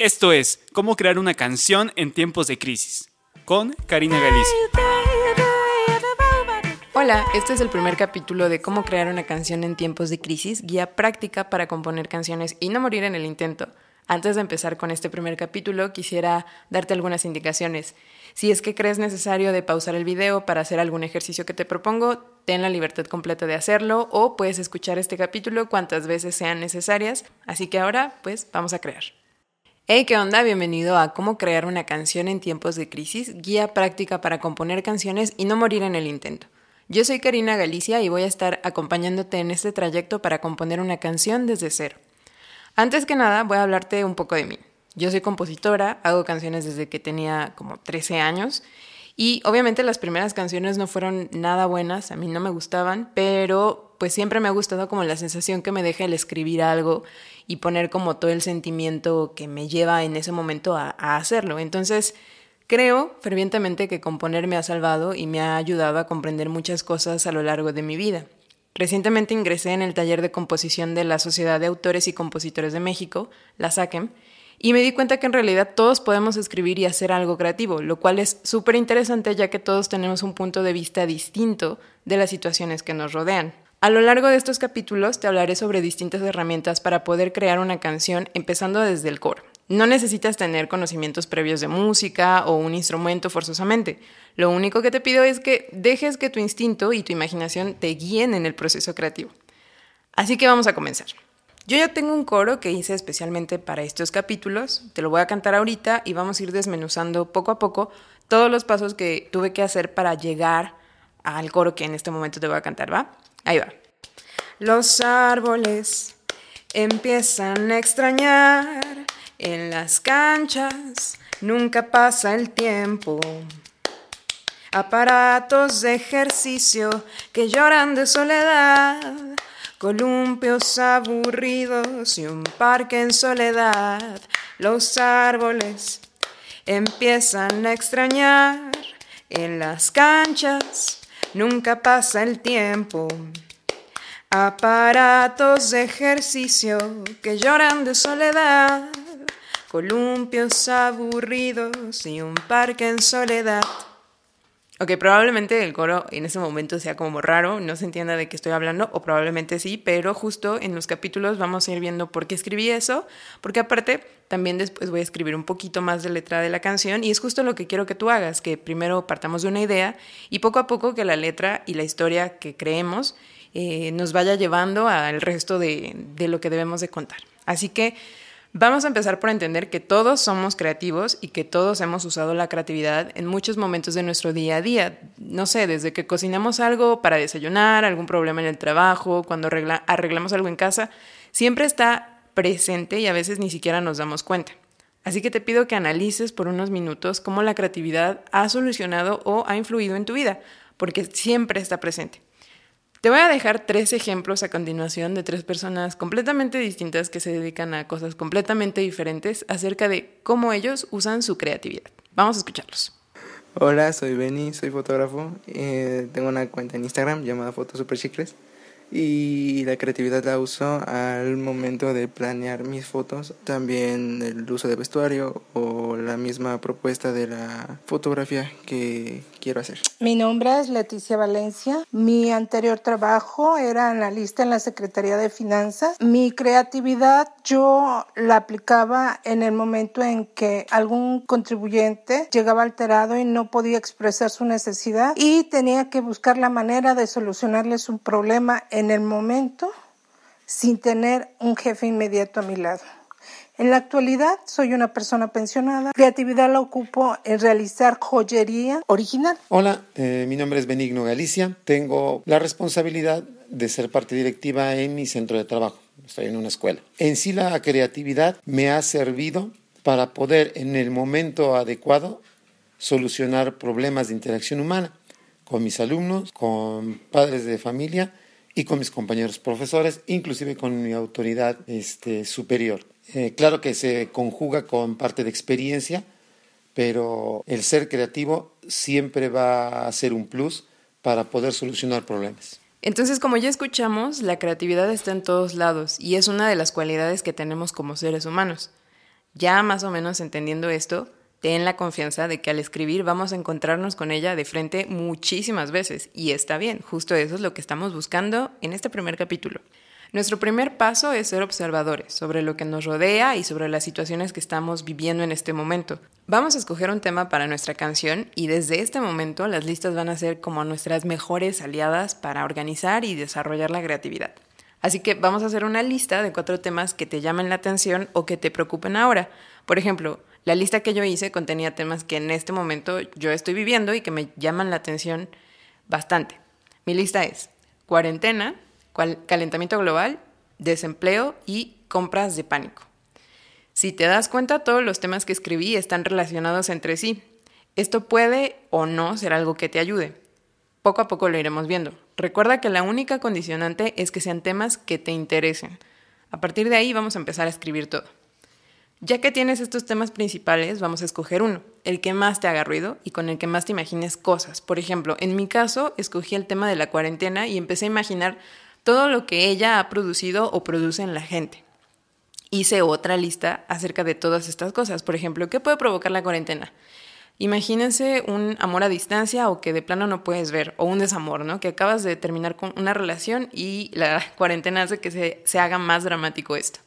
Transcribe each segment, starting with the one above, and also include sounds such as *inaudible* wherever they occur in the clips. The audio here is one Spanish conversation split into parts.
Esto es Cómo crear una canción en tiempos de crisis, con Karina Galicia. Hola, este es el primer capítulo de Cómo crear una canción en tiempos de crisis, guía práctica para componer canciones y no morir en el intento. Antes de empezar con este primer capítulo, quisiera darte algunas indicaciones. Si es que crees necesario de pausar el video para hacer algún ejercicio que te propongo, ten la libertad completa de hacerlo o puedes escuchar este capítulo cuantas veces sean necesarias. Así que ahora, pues, vamos a crear. Hey, ¿qué onda? Bienvenido a Cómo crear una canción en tiempos de crisis, guía práctica para componer canciones y no morir en el intento. Yo soy Karina Galicia y voy a estar acompañándote en este trayecto para componer una canción desde cero. Antes que nada, voy a hablarte un poco de mí. Yo soy compositora, hago canciones desde que tenía como 13 años y obviamente las primeras canciones no fueron nada buenas, a mí no me gustaban, pero pues siempre me ha gustado como la sensación que me deja el escribir algo y poner como todo el sentimiento que me lleva en ese momento a, hacerlo. Entonces, creo fervientemente que componer me ha salvado y me ha ayudado a comprender muchas cosas a lo largo de mi vida. Recientemente ingresé en el taller de composición de la Sociedad de Autores y Compositores de México, la SACEM, y me di cuenta que en realidad todos podemos escribir y hacer algo creativo, lo cual es súper interesante ya que todos tenemos un punto de vista distinto de las situaciones que nos rodean. A lo largo de estos capítulos te hablaré sobre distintas herramientas para poder crear una canción empezando desde el coro. No necesitas tener conocimientos previos de música o un instrumento forzosamente. Lo único que te pido es que dejes que tu instinto y tu imaginación te guíen en el proceso creativo. Así que vamos a comenzar. Yo ya tengo un coro que hice especialmente para estos capítulos, te lo voy a cantar ahorita y vamos a ir desmenuzando poco a poco todos los pasos que tuve que hacer para llegar al coro que en este momento te voy a cantar, ¿va? Ahí va. Los árboles empiezan a extrañar en las canchas, nunca pasa el tiempo. Aparatos de ejercicio que lloran de soledad, columpios aburridos y un parque en soledad. Los árboles empiezan a extrañar en las canchas nunca pasa el tiempo. Aparatos de ejercicio que lloran de soledad, columpios aburridos y un parque en soledad. Ok, probablemente el coro en ese momento sea como raro, no se entienda de qué estoy hablando, o probablemente sí, pero justo en los capítulos vamos a ir viendo por qué escribí eso, porque aparte también después voy a escribir un poquito más de letra de la canción y es justo lo que quiero que tú hagas, que primero partamos de una idea y poco a poco que la letra y la historia que creemos eh, nos vaya llevando al resto de, de lo que debemos de contar. Así que Vamos a empezar por entender que todos somos creativos y que todos hemos usado la creatividad en muchos momentos de nuestro día a día. No sé, desde que cocinamos algo para desayunar, algún problema en el trabajo, cuando arreglamos algo en casa, siempre está presente y a veces ni siquiera nos damos cuenta. Así que te pido que analices por unos minutos cómo la creatividad ha solucionado o ha influido en tu vida, porque siempre está presente. Te voy a dejar tres ejemplos a continuación de tres personas completamente distintas que se dedican a cosas completamente diferentes acerca de cómo ellos usan su creatividad. Vamos a escucharlos. Hola, soy Benny, soy fotógrafo. Eh, tengo una cuenta en Instagram llamada Fotos Super Chicles y la creatividad la uso al momento de planear mis fotos, también el uso de vestuario o la misma propuesta de la fotografía que quiero hacer. Mi nombre es Leticia Valencia. Mi anterior trabajo era analista en la Secretaría de Finanzas. Mi creatividad yo la aplicaba en el momento en que algún contribuyente llegaba alterado y no podía expresar su necesidad y tenía que buscar la manera de solucionarles un problema en el momento sin tener un jefe inmediato a mi lado. En la actualidad soy una persona pensionada. Creatividad la ocupo en realizar joyería original. Hola, eh, mi nombre es Benigno Galicia. Tengo la responsabilidad de ser parte directiva en mi centro de trabajo. Estoy en una escuela. En sí la creatividad me ha servido para poder en el momento adecuado solucionar problemas de interacción humana con mis alumnos, con padres de familia y con mis compañeros profesores, inclusive con mi autoridad este, superior. Eh, claro que se conjuga con parte de experiencia, pero el ser creativo siempre va a ser un plus para poder solucionar problemas. Entonces, como ya escuchamos, la creatividad está en todos lados y es una de las cualidades que tenemos como seres humanos. Ya más o menos entendiendo esto, ten la confianza de que al escribir vamos a encontrarnos con ella de frente muchísimas veces. Y está bien, justo eso es lo que estamos buscando en este primer capítulo. Nuestro primer paso es ser observadores sobre lo que nos rodea y sobre las situaciones que estamos viviendo en este momento. Vamos a escoger un tema para nuestra canción y desde este momento las listas van a ser como nuestras mejores aliadas para organizar y desarrollar la creatividad. Así que vamos a hacer una lista de cuatro temas que te llamen la atención o que te preocupen ahora. Por ejemplo, la lista que yo hice contenía temas que en este momento yo estoy viviendo y que me llaman la atención bastante. Mi lista es cuarentena, calentamiento global, desempleo y compras de pánico. Si te das cuenta, todos los temas que escribí están relacionados entre sí. Esto puede o no ser algo que te ayude. Poco a poco lo iremos viendo. Recuerda que la única condicionante es que sean temas que te interesen. A partir de ahí vamos a empezar a escribir todo. Ya que tienes estos temas principales, vamos a escoger uno, el que más te haga ruido y con el que más te imagines cosas. Por ejemplo, en mi caso, escogí el tema de la cuarentena y empecé a imaginar todo lo que ella ha producido o produce en la gente. Hice otra lista acerca de todas estas cosas. Por ejemplo, ¿qué puede provocar la cuarentena? Imagínense un amor a distancia o que de plano no puedes ver, o un desamor, ¿no? Que acabas de terminar con una relación y la *laughs* cuarentena hace que se, se haga más dramático esto.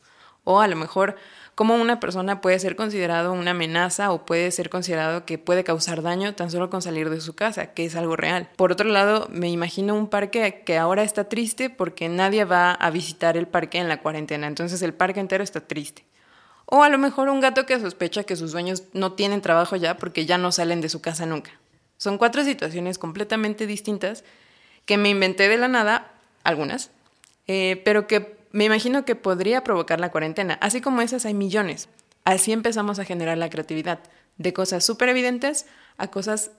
O a lo mejor cómo una persona puede ser considerado una amenaza o puede ser considerado que puede causar daño tan solo con salir de su casa, que es algo real. Por otro lado, me imagino un parque que ahora está triste porque nadie va a visitar el parque en la cuarentena, entonces el parque entero está triste. O a lo mejor un gato que sospecha que sus dueños no tienen trabajo ya porque ya no salen de su casa nunca. Son cuatro situaciones completamente distintas que me inventé de la nada, algunas, eh, pero que me imagino que podría provocar la cuarentena. Así como esas hay millones. Así empezamos a generar la creatividad, de cosas súper evidentes a cosas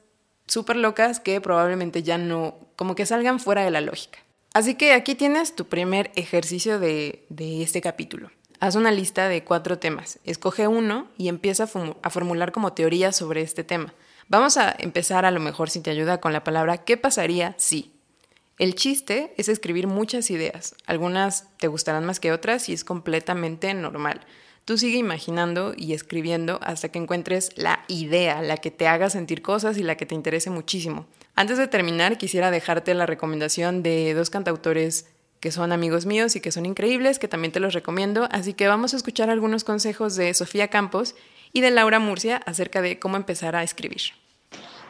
súper locas que probablemente ya no, como que salgan fuera de la lógica. Así que aquí tienes tu primer ejercicio de, de este capítulo. Haz una lista de cuatro temas, escoge uno y empieza a, a formular como teorías sobre este tema. Vamos a empezar a lo mejor si te ayuda con la palabra ¿qué pasaría si? El chiste es escribir muchas ideas. Algunas te gustarán más que otras y es completamente normal. Tú sigue imaginando y escribiendo hasta que encuentres la idea, la que te haga sentir cosas y la que te interese muchísimo. Antes de terminar, quisiera dejarte la recomendación de dos cantautores que son amigos míos y que son increíbles, que también te los recomiendo. Así que vamos a escuchar algunos consejos de Sofía Campos y de Laura Murcia acerca de cómo empezar a escribir.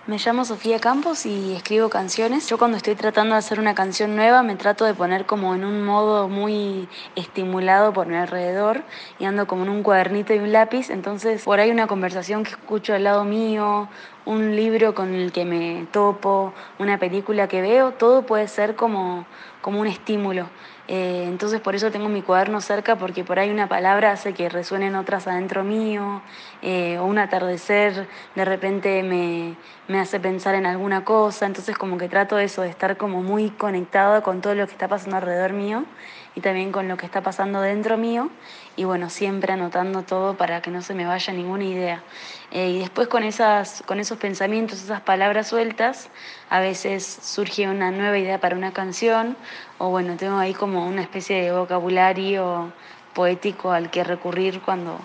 Me llamo Sofía Campos y escribo canciones. Yo cuando estoy tratando de hacer una canción nueva me trato de poner como en un modo muy estimulado por mi alrededor y ando como en un cuadernito y un lápiz. Entonces por ahí una conversación que escucho al lado mío, un libro con el que me topo, una película que veo, todo puede ser como, como un estímulo. Eh, entonces por eso tengo mi cuaderno cerca porque por ahí una palabra hace que resuenen otras adentro mío eh, o un atardecer de repente me, me, hace pensar en alguna cosa, entonces como que trato eso de estar como muy conectado con todo lo que está pasando alrededor mío y también con lo que está pasando dentro mío y bueno, siempre anotando todo para que no se me vaya ninguna idea. Eh, y después con, esas, con esos pensamientos, esas palabras sueltas, a veces surge una nueva idea para una canción o bueno, tengo ahí como una especie de vocabulario poético al que recurrir cuando,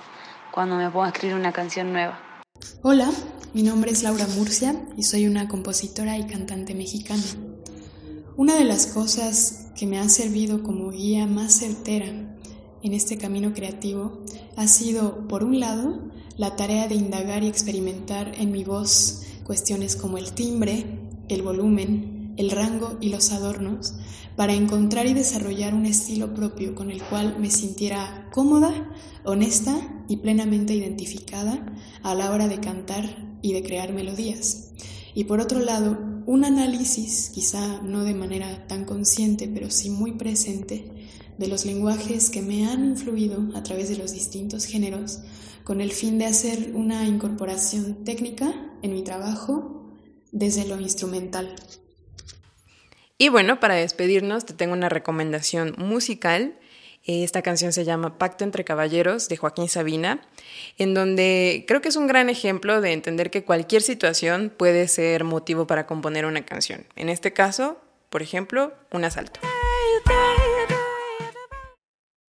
cuando me pongo a escribir una canción nueva. Hola, mi nombre es Laura Murcia y soy una compositora y cantante mexicana. Una de las cosas que me ha servido como guía más certera en este camino creativo ha sido, por un lado, la tarea de indagar y experimentar en mi voz cuestiones como el timbre, el volumen, el rango y los adornos, para encontrar y desarrollar un estilo propio con el cual me sintiera cómoda, honesta y plenamente identificada a la hora de cantar y de crear melodías. Y por otro lado, un análisis, quizá no de manera tan consciente, pero sí muy presente, de los lenguajes que me han influido a través de los distintos géneros con el fin de hacer una incorporación técnica en mi trabajo desde lo instrumental. Y bueno, para despedirnos te tengo una recomendación musical. Esta canción se llama Pacto entre Caballeros de Joaquín Sabina, en donde creo que es un gran ejemplo de entender que cualquier situación puede ser motivo para componer una canción. En este caso, por ejemplo, un asalto.